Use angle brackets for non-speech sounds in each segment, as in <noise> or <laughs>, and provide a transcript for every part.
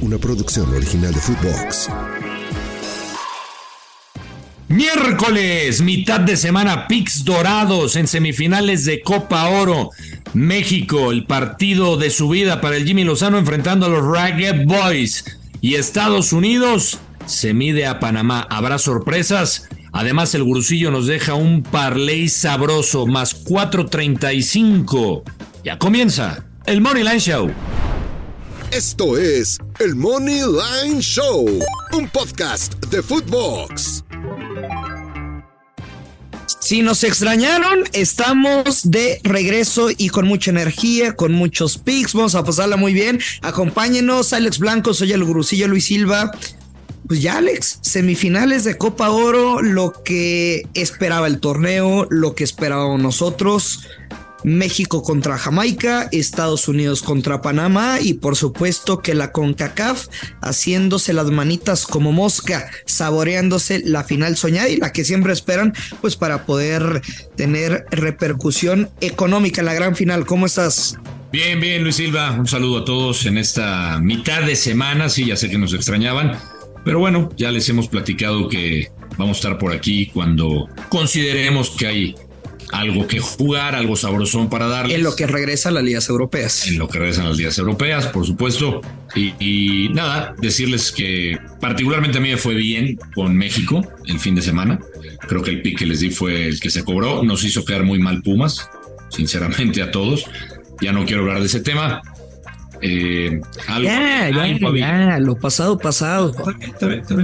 una producción original de Footbox. Miércoles, mitad de semana, Pix Dorados en semifinales de Copa Oro. México, el partido de su vida para el Jimmy Lozano enfrentando a los Ragged Boys. Y Estados Unidos se mide a Panamá. ¿Habrá sorpresas? Además, el Gurusillo nos deja un parlay sabroso, más 4.35. Ya comienza el Money Line Show. Esto es el Money Line Show, un podcast de Footbox. Si nos extrañaron, estamos de regreso y con mucha energía, con muchos pics. Vamos a pasarla muy bien. Acompáñenos, Alex Blanco, soy el Gurusillo Luis Silva. Pues ya, Alex, semifinales de Copa Oro, lo que esperaba el torneo, lo que esperábamos nosotros. México contra Jamaica, Estados Unidos contra Panamá y por supuesto que la CONCACAF haciéndose las manitas como mosca, saboreándose la final soñada y la que siempre esperan pues para poder tener repercusión económica en la gran final. ¿Cómo estás? Bien, bien, Luis Silva. Un saludo a todos en esta mitad de semana. Sí, ya sé que nos extrañaban, pero bueno, ya les hemos platicado que vamos a estar por aquí cuando consideremos que hay algo que jugar, algo sabrosón para darles. En lo que regresa a las ligas europeas. En lo que regresan a las ligas europeas, por supuesto. Y, nada, decirles que particularmente a mí me fue bien con México el fin de semana. Creo que el pick que les di fue el que se cobró. Nos hizo quedar muy mal Pumas, sinceramente a todos. Ya no quiero hablar de ese tema. Eh, ya, ya, lo pasado, pasado.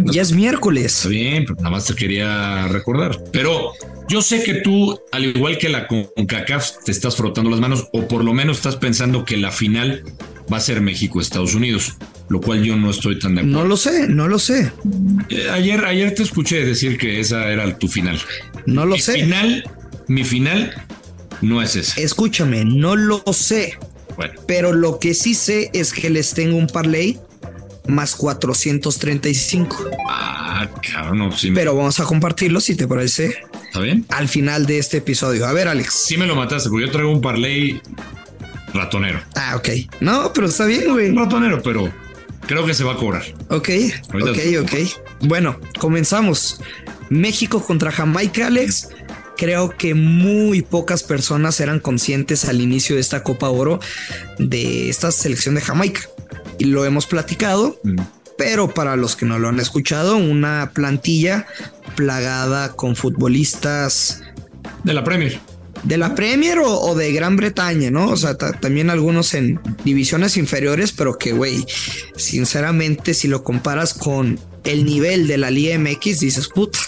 ya es miércoles. Está bien, pero nada más te quería recordar. Pero yo sé que tú, al igual que la CONCACAF, te estás frotando las manos, o por lo menos estás pensando que la final va a ser México-Estados Unidos, lo cual yo no estoy tan de acuerdo. No lo sé, no lo sé. Eh, ayer, ayer te escuché decir que esa era tu final. No lo mi sé. Final, mi final no es esa. Escúchame, no lo sé. Bueno. Pero lo que sí sé es que les tengo un parlay más 435. Ah, cabrón, no, sí. Pero vamos a compartirlo si te parece. ¿Está bien? Al final de este episodio. A ver, Alex. Sí me lo mataste, porque yo traigo un parlay ratonero. Ah, ok. No, pero está bien, güey. Ratonero, pero creo que se va a cobrar. Ok, Ahorita ok, ok. Bueno, comenzamos. México contra Jamaica, Alex. Creo que muy pocas personas eran conscientes al inicio de esta Copa Oro de esta selección de Jamaica. Y lo hemos platicado, Mm. pero para los que no lo han escuchado, una plantilla plagada con futbolistas De la Premier. de la Premier o, o de Gran Bretaña, ¿no? O sea, ta- también algunos en divisiones inferiores, pero que, güey, sinceramente, si lo comparas con el nivel de la Liga MX, dices, puta,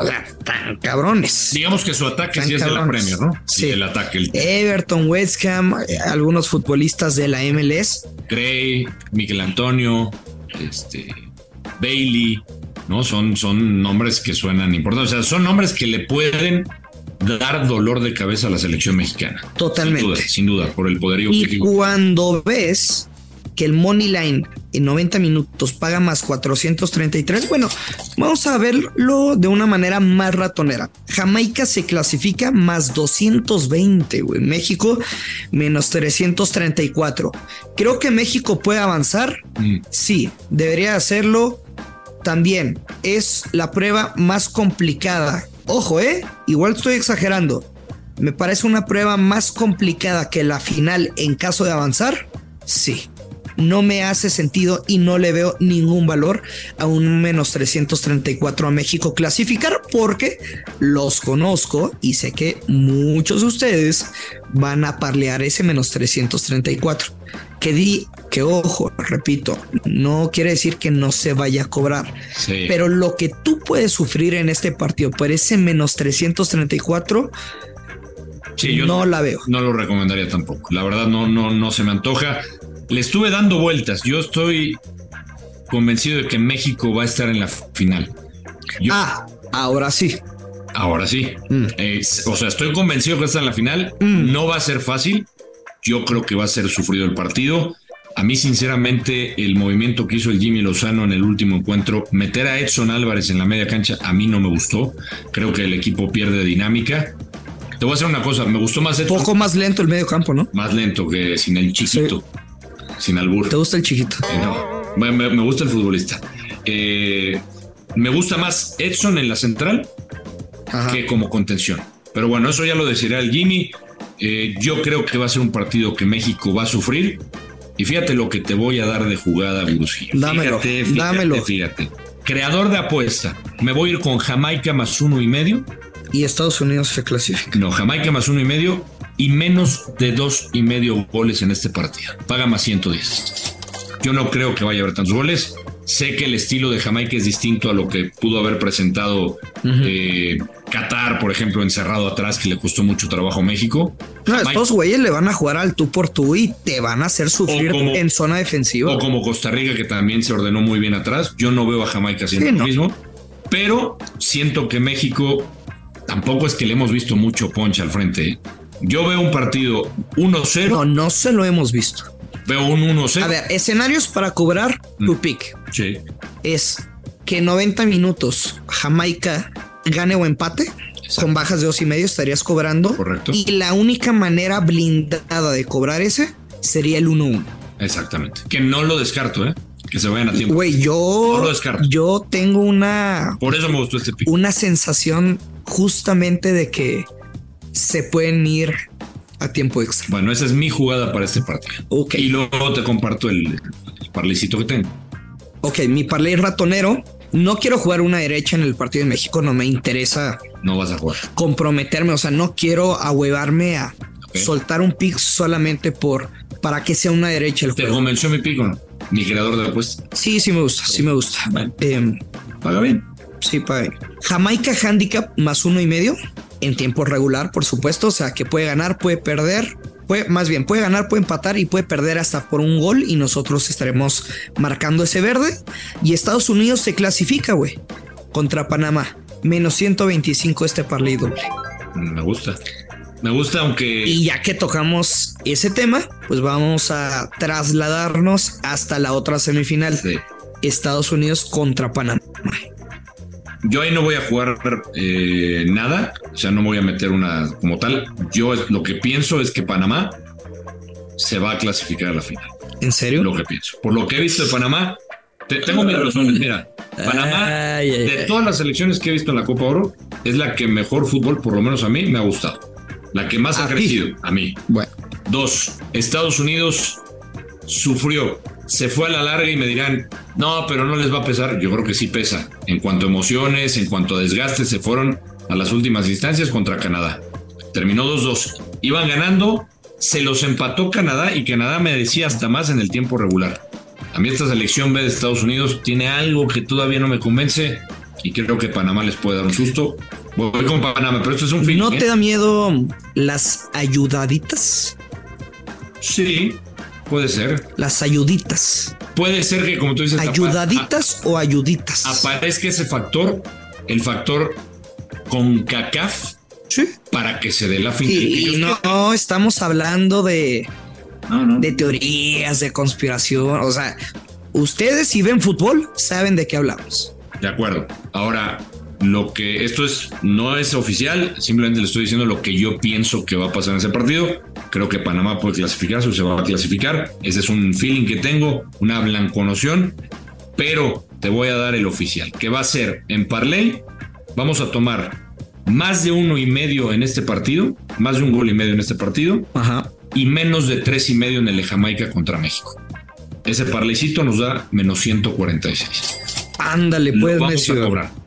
o sea, tan cabrones. Digamos que su ataque sí es de la cabrones. Premier, ¿no? Sí. El ataque, el Everton, West Ham, eh, algunos futbolistas de la MLS. Gray, Miguel Antonio, este, Bailey, ¿no? Son, son nombres que suenan importantes. O sea, son nombres que le pueden dar dolor de cabeza a la selección mexicana. Totalmente. Sin duda, sin duda, por el poderío Y cuando ves que el Money Line en 90 minutos paga más 433, bueno, vamos a verlo de una manera más ratonera. Jamaica se clasifica más 220, güey. México menos 334. Creo que México puede avanzar. Mm, Sí, debería hacerlo. También es la prueba más complicada. Ojo, eh, igual estoy exagerando. Me parece una prueba más complicada que la final en caso de avanzar. Sí. No me hace sentido y no le veo ningún valor a un menos 334 a México clasificar porque los conozco y sé que muchos de ustedes van a parlear ese menos 334 que di que ojo, repito, no quiere decir que no se vaya a cobrar, sí. pero lo que tú puedes sufrir en este partido por ese menos 334 Sí, yo no la veo. no lo recomendaría tampoco. La verdad, no, no, no se me antoja. Le estuve dando vueltas. Yo estoy convencido de que México va a estar en la final. Yo- Ah, ahora sí. Ahora sí. Mm. Eh, o sea, estoy convencido que está en la final. Mm. No va a ser fácil. Yo creo que va a ser sufrido el partido. A mí, sinceramente, el movimiento que hizo el Jimmy Lozano en el último encuentro, meter a Edson Álvarez en la media cancha, a mí no me gustó. Creo que el equipo pierde dinámica. Te voy a hacer una cosa, me gustó más Edson, Poco más lento el medio campo, ¿no? más lento que sin el chiquito, sin albur. ¿Te gusta el chiquito? Eh, no. Me, me- me gusta el futbolista. Eh, me gusta más Edson en la central Ajá. que como contención. Pero bueno, eso ya lo decidirá el Jimmy. Eh, yo creo que va a ser un partido que México va a sufrir. Y fíjate lo que te voy a dar de jugada, Gurusillo. Dámelo, Fíjate, fíjate, dámelo. Fíjate. Creador de apuesta. Me voy a ir con Jamaica más uno y medio. Y Estados Unidos se clasifica. No, Jamaica más uno y medio y menos de dos y medio goles en este partido. Paga más 110. Yo no creo que vaya a haber tantos goles. Sé que el estilo de Jamaica es distinto a lo que pudo haber presentado eh, Qatar, por ejemplo, encerrado atrás, que le costó mucho trabajo a México. No, Jamaica- estos güeyes le van a jugar al tú por tú y te van a hacer sufrir como- en zona defensiva. O como Costa Rica, que también se ordenó muy bien atrás. Yo no veo a Jamaica haciendo Sí, lo no. mismo. Pero siento que México tampoco es que le hemos visto mucho ponche al frente. ¿eh? Yo veo un partido 1-0. No, no se lo hemos visto. Veo un 1-0. A ver, escenarios para cobrar Mm. tu pick Sí. es que en 90 minutos Jamaica gane o empate. Con bajas de dos y medio estarías cobrando. Correcto. Y la única manera blindada de cobrar ese sería el 1-1. Exactamente. Que no lo descarto, ¿eh? Que se vayan a tiempo. Güey, No yo, lo descarto. yo tengo una, Por eso me gustó este pick. una sensación justamente de que se pueden ir a tiempo extra. Bueno, esa es mi jugada para este partido. Ok. Y luego te comparto el, el parlecito que tengo. Ok, mi parlay ratonero. No quiero jugar una derecha en el partido de México, no me interesa No vas a jugar. comprometerme, o sea, no quiero ahuevarme a Ok. soltar un pick solamente por para que sea una derecha el ¿Te juego. convenció mi pick o no? Mi creador de apuesta. Sí, sí me gusta, sí me gusta. Bueno. Em, Paga bien. sí, pague. Jamaica handicap más uno y medio en tiempo regular, por supuesto, o sea, que puede ganar, puede perder. Puede, más bien, puede ganar, puede empatar y puede perder hasta por un gol y nosotros estaremos marcando ese verde. Y Estados Unidos se clasifica, güey, contra Panamá. Menos 125 este parlay doble. Me gusta. Me gusta, aunque. Y ya que tocamos ese tema, pues vamos a trasladarnos hasta la otra semifinal. Sí. Estados Unidos contra Panamá. Yo ahí no voy a jugar eh, nada, o sea, no voy a meter una como tal. Yo lo que pienso es que Panamá se va a clasificar a la final. ¿En serio? Lo que pienso. Por lo que he visto de Panamá, te- tengo mis razones. Mira, Panamá, Ay, ay, de ay. todas las selecciones que he visto en la Copa Oro, es la que mejor fútbol, por lo menos a mí, me ha gustado. La que más ¿A ha crecido, a mí. Bueno, Dos, Estados Unidos sufrió, se fue a la larga y me dirán, no, pero no les va a pesar. Yo creo que sí pesa. En cuanto a emociones, en cuanto a desgaste, se fueron a las últimas instancias contra Canadá. Terminó 2-2. Iban ganando, se los empató Canadá y Canadá me decía hasta más en el tiempo regular. A mí esta selección B de Estados Unidos tiene algo que todavía no me convence y creo que Panamá les puede dar un susto. Voy con Panamá, pero esto es un feeling. ¿no ¿eh? te da miedo las ayudaditas? Sí, puede ser. Las ayuditas. Puede ser que, como tú dices, ¿Ayudaditas o ayuditas? aparezca ese factor, el factor con CACAF, Sí. para que se dé la. Y, y no, estamos hablando de, no, no. de teorías, de conspiración. O sea, ustedes si ven fútbol, saben de qué hablamos. De acuerdo. Ahora, lo que esto es no es oficial, simplemente le estoy diciendo lo que yo pienso que va a pasar en ese partido. Creo que Panamá puede clasificarse o se va a clasificar. Ese es un feeling que tengo, una blanconoción, pero te voy a dar el oficial, que va a ser en parlay. Vamos a tomar más de uno y medio en este partido, más de un gol y medio en este partido, Ajá. y menos de tres y medio en el de Jamaica contra México. Ese parleycito nos da menos 146. Ándale, Lo pues, vamos necio. a cobrar.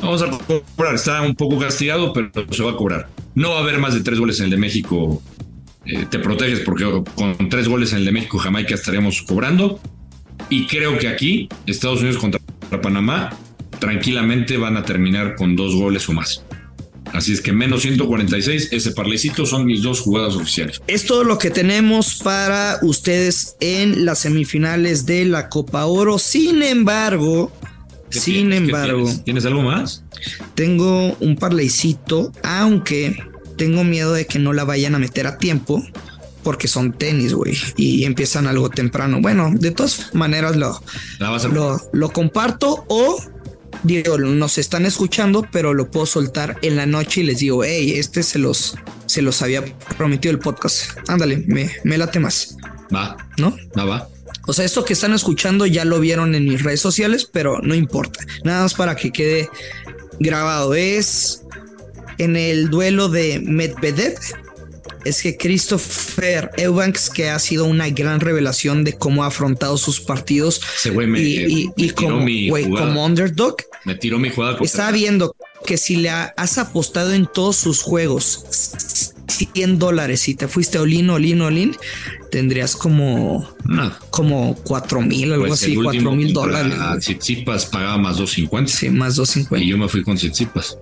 Vamos a cobrar. Está un poco castigado, pero se va a cobrar. No va a haber más de tres goles en el de México. Eh, te proteges porque con tres goles en el de México, Jamaica estaríamos cobrando. Y creo que aquí, Estados Unidos contra Panamá, tranquilamente van a terminar con dos goles o más. Así es que menos 146, ese parlecito son mis dos jugadas oficiales. Es todo lo que tenemos para ustedes en las semifinales de la Copa Oro. Sin embargo, ¿Qué sin embargo, tienes? ¿Tienes algo más? tengo un parleycito, aunque tengo miedo de que no la vayan a meter a tiempo. Porque son tenis, güey, y empiezan algo temprano. Bueno, de todas maneras a lo, lo comparto o digo, nos están escuchando, pero lo puedo soltar en la noche y les digo, hey, este se los, se los había prometido el podcast. Ándale, me, me late más, Va, ¿no? va, va. O sea, esto que están escuchando ya lo vieron en mis redes sociales, pero no importa. Nada más para que quede grabado. Es en el duelo de Medvedev. Es que Christopher Eubanks, que ha sido una gran revelación de cómo ha afrontado sus partidos y, como, underdog, me tiró mi jugada. Estaba viendo que si le has apostado en todos sus juegos 100 dólares y te fuiste olín, olín, olín, tendrías como, como 4 mil, algo pues así, 4 mil dólares. Tsitsipas pagaba más 250. Sí, más 250. Y yo me fui con Tsitsipas.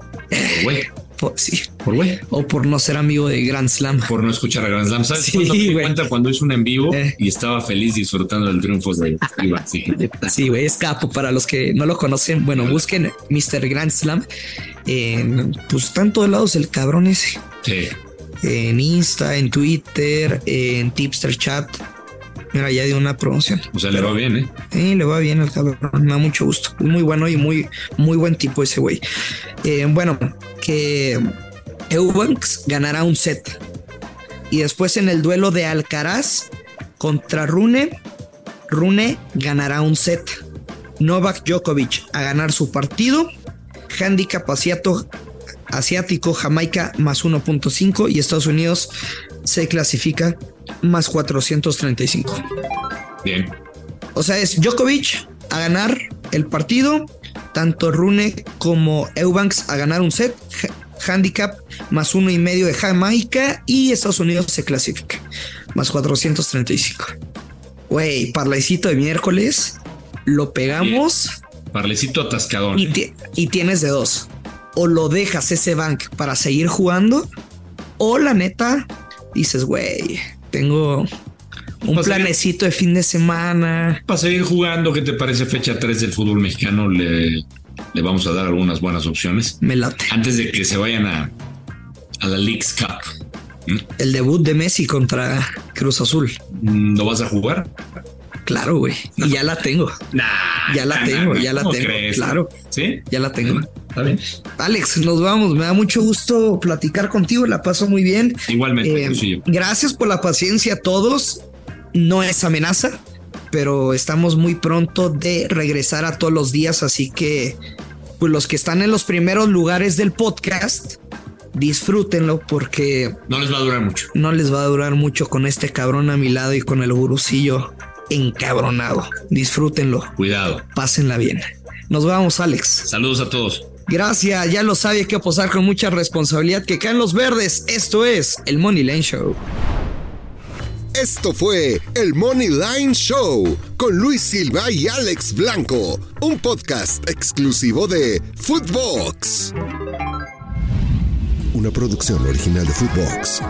Güey. <laughs> sí. Por güey. O por no ser amigo de Grand Slam. Por no escuchar a Grand Slam. ¿Sabes sí, cuando me cuenta cuando hizo un en vivo eh. y estaba feliz disfrutando del triunfo de Iba? <laughs> Sí. güey, es capo. Para los que no lo conocen, bueno, busquen Mr. Grand Slam. pues están todos lados el cabrón ese. Sí en Insta, en Twitter, en Tipster Chat. Mira, ya dio una promoción. O sea, le va bien, ¿eh? Sí, le va bien al cabrón. Me da mucho gusto. Muy bueno y muy, muy buen tipo ese güey. Eh, bueno, que Eubanks ganará un set. Y después en el duelo de Alcaraz contra Rune, Rune ganará un set. Novak Djokovic a ganar su partido. Handicap asiato asiático, Jamaica más 1.5 y Estados Unidos se clasifica más 435. Bien. O sea, es Djokovic a ganar el partido, tanto Rune como Eubanks a ganar un set, handicap más uno y medio de Jamaica y Estados Unidos se clasifica más 435. Güey, parlecito de miércoles, lo pegamos. Parlecito atascador. Y, y tienes de dos o lo dejas ese bank para seguir jugando, o la neta dices, güey, tengo un planecito de fin de semana. Para seguir jugando, ¿qué te parece fecha 3 del fútbol mexicano? Le, le vamos a dar algunas buenas opciones. Me late. Antes de que se vayan a, a la League's Cup. El debut de Messi contra Cruz Azul. ¿No vas a jugar? Claro, güey. Y ya la tengo. ya la tengo, ya la tengo. Claro. Sí. Ya la tengo. Está bien. Alex, nos vamos. Me da mucho gusto platicar contigo. La paso muy bien. Igualmente. Eh, gracias por la paciencia a todos. No es amenaza, pero estamos muy pronto de regresar a todos los días. Así que, pues los que están en los primeros lugares del podcast, disfrútenlo porque no les va a durar mucho. No les va a durar mucho con este cabrón a mi lado y con el gurusillo encabronado. Disfrútenlo. Cuidado. Pásenla bien. Nos vamos, Alex. Saludos a todos. Gracias, ya lo sabe, hay que posar con mucha responsabilidad que caen los verdes. Esto es el Money Line Show. Esto fue el Money Line Show con Luis Silva y Alex Blanco, un podcast exclusivo de Footbox. Una producción original de Footbox.